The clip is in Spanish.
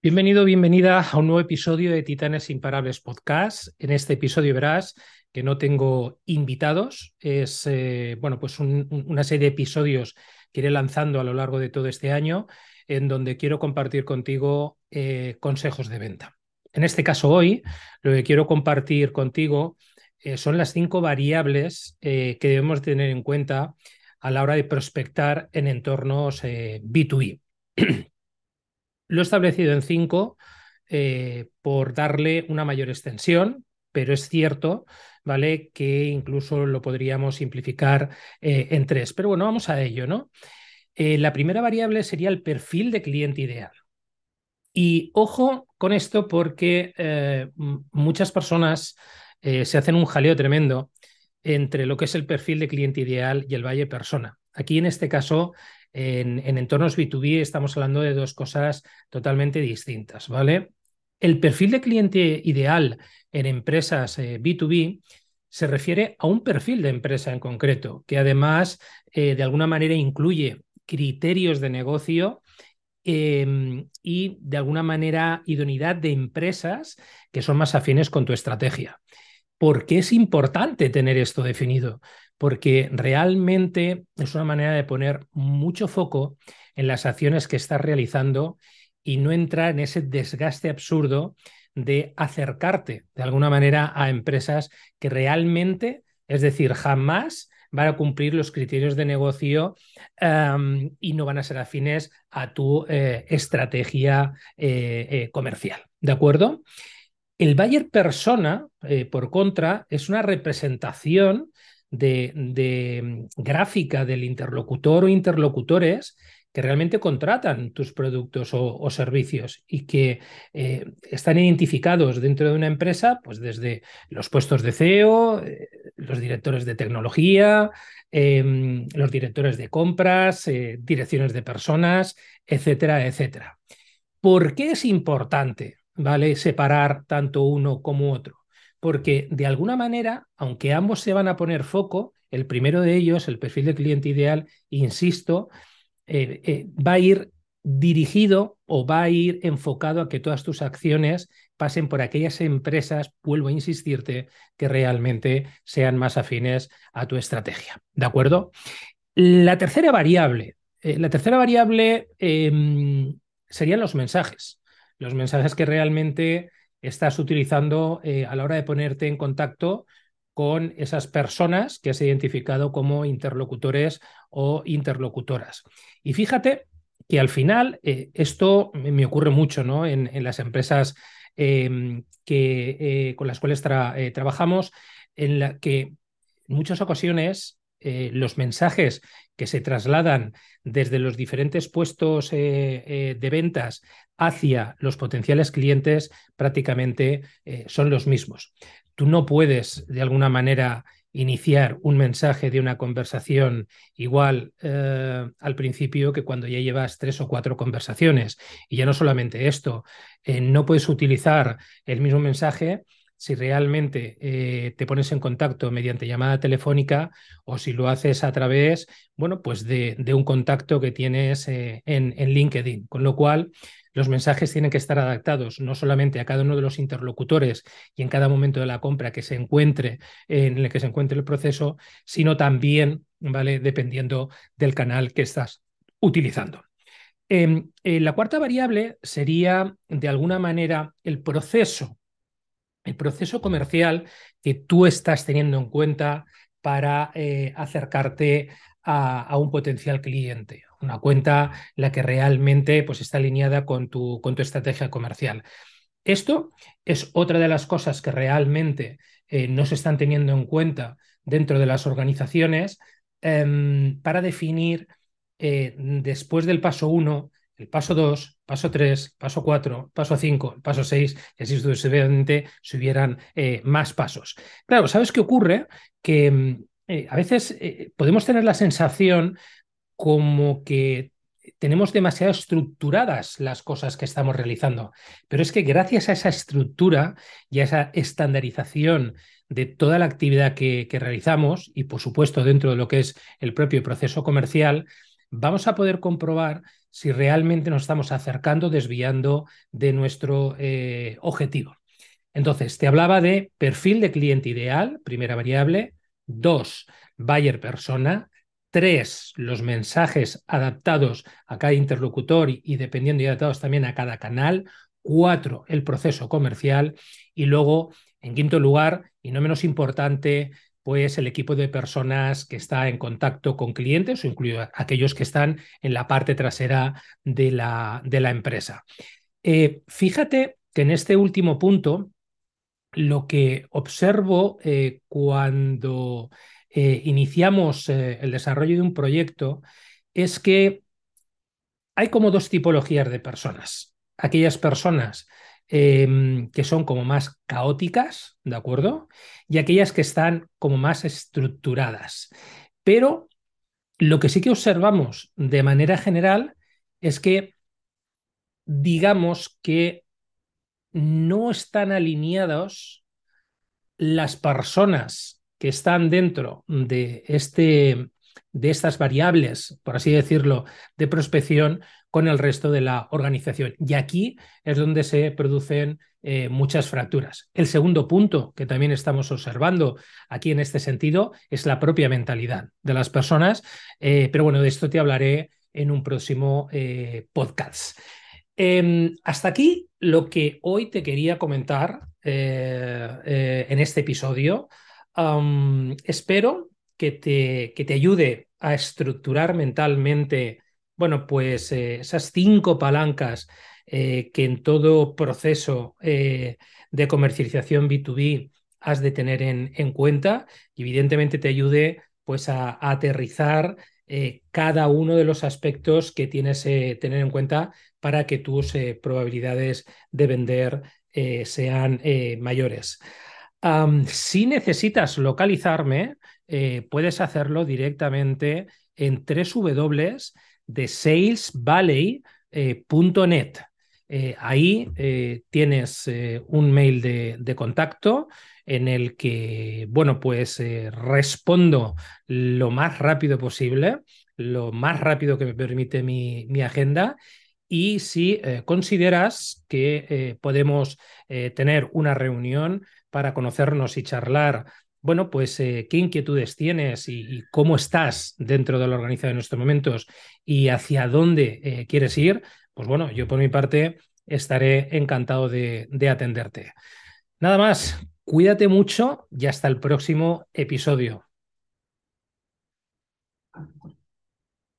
Bienvenido, bienvenida a un nuevo episodio de Titanes Imparables Podcast. En este episodio verás que no tengo invitados, es eh, bueno, pues una serie de episodios que iré lanzando a lo largo de todo este año en donde quiero compartir contigo eh, consejos de venta. En este caso hoy, lo que quiero compartir contigo eh, son las cinco variables que debemos tener en cuenta a la hora de prospectar en entornos B2B. Lo he establecido en cinco eh, por darle una mayor extensión, pero es cierto, ¿vale? Que incluso lo podríamos simplificar eh, en tres. Pero bueno, vamos a ello, ¿no? Eh, la primera variable sería el perfil de cliente ideal. Y ojo con esto porque muchas personas se hacen un jaleo tremendo entre lo que es el perfil de cliente ideal y el valle persona. Aquí en este caso en, entornos B2B estamos hablando de dos cosas totalmente distintas, ¿vale? El perfil de cliente ideal en empresas B2B eh, se refiere a un perfil de empresa en concreto, que además eh, de alguna manera incluye criterios de negocio em, y de alguna manera idoneidad de empresas que son más afines con tu estrategia. ¿Por qué es importante tener esto definido? Porque realmente es una manera de poner mucho foco en las acciones que estás realizando y no entrar en ese desgaste absurdo de acercarte de alguna manera a empresas que realmente, es decir, jamás van a cumplir los criterios de negocio y no van a ser afines a tu eh, estrategia eh, eh, comercial. ¿De acuerdo? El buyer persona, por contra, es una representación de, mm, gráfica del interlocutor o interlocutores que realmente contratan tus productos o, servicios y que eh, están identificados dentro de una empresa, pues desde los puestos de CEO, eh, los directores de tecnología, em, los directores de compras, eh, direcciones de personas, etcétera, etcétera. ¿Por qué es importante, vale, separar tanto uno como otro? Porque de alguna manera, aunque ambos se van a poner foco, el primero de ellos, el perfil de cliente ideal, insisto, eh, eh, va a ir dirigido o va a ir enfocado a que todas tus acciones pasen por aquellas empresas, vuelvo a insistirte, que realmente sean más afines a tu estrategia. ¿De acuerdo? La tercera variable, eh, la tercera variable em, serían los mensajes. Los mensajes que realmente estás utilizando eh, a la hora de ponerte en contacto con esas personas que has identificado como interlocutores o interlocutoras. Y fíjate que al final eh, esto me ocurre mucho ¿no? en, las empresas em, que, eh, con las cuales trabajamos, en la que en muchas ocasiones los mensajes que se trasladan desde los diferentes puestos de ventas hacia los potenciales clientes prácticamente eh, son los mismos. Tú no puedes, de alguna manera, iniciar un mensaje de una conversación igual eh, al principio que cuando ya llevas tres o cuatro conversaciones. Y ya no solamente esto, eh, no puedes utilizar el mismo mensaje si realmente te pones en contacto mediante llamada telefónica o si lo haces a través, bueno, pues de, un contacto que tienes en, en, LinkedIn. Con lo cual, los mensajes tienen que estar adaptados no solamente a cada uno de los interlocutores y en cada momento de la compra que se encuentre, en el que se encuentre el proceso, sino también, ¿vale? Dependiendo del canal que estás utilizando. Em, eh, la cuarta variable sería, de alguna manera, el proceso, el proceso comercial que tú estás teniendo en cuenta para eh, acercarte a, un potencial cliente, una cuenta la que realmente pues, está alineada con tu, con tu estrategia comercial. Esto es otra de las cosas que realmente eh, no se están teniendo en cuenta dentro de las organizaciones em, para definir eh, después del paso 1, el paso 2, paso 3, paso 4, paso 5, paso 6, y así sucesivamente si hubieran eh, más pasos. Claro, ¿sabes qué ocurre? Que em, eh, a veces eh, podemos tener la sensación como que tenemos demasiado estructuradas las cosas que estamos realizando, pero es que gracias a esa estructura y a esa estandarización de toda la actividad que, realizamos y por supuesto dentro de lo que es el propio proceso comercial, vamos a poder comprobar si realmente nos estamos acercando, desviando de nuestro eh, objetivo. Entonces, te hablaba de perfil de cliente ideal, primera variable. Dos, buyer persona. Tres, los mensajes adaptados a cada interlocutor y, dependiendo y adaptados también a cada canal. Cuatro, el proceso comercial. Y luego, en quinto lugar, y no menos importante, pues el equipo de personas que está en contacto con clientes o incluso aquellos que están en la parte trasera de la, de la empresa. Eh, fíjate que en este último punto, lo que observo eh, cuando eh, iniciamos el desarrollo de un proyecto es que hay como dos tipologías de personas. Aquellas personas Em, que son como más caóticas, ¿de acuerdo? Y aquellas que están como más estructuradas. Pero lo que sí que observamos de manera general es que digamos que no están alineados las personas que están dentro de este de estas variables, por así decirlo, de prospección con el resto de la organización. Y aquí es donde se producen eh, muchas fracturas. El segundo punto que también estamos observando aquí en este sentido es la propia mentalidad de las personas, eh, pero bueno, de esto te hablaré en un próximo eh, podcast. Em, hasta aquí lo que hoy te quería comentar en este episodio. espero que te, que te ayude a estructurar mentalmente, bueno, pues eh, esas cinco palancas eh, que en todo proceso eh, de comercialización B2B has de tener en, en, cuenta y evidentemente te ayude pues a, aterrizar cada uno de los aspectos que tienes que tener en cuenta para que tus probabilidades de vender sean mayores. si necesitas localizarme, eh, puedes hacerlo directamente en www de salesvalley.net. Eh, ahí eh, tienes un mail de, de, contacto en el que, bueno, pues respondo lo más rápido posible, lo más rápido que me permite mi, mi agenda. Y si consideras que podemos tener una reunión para conocernos y charlar bueno, pues eh, qué inquietudes tienes y, cómo estás dentro de la organización en estos momentos y hacia dónde eh, quieres ir, pues bueno, yo por mi parte estaré encantado de, de atenderte. Nada más, cuídate mucho y hasta el próximo episodio.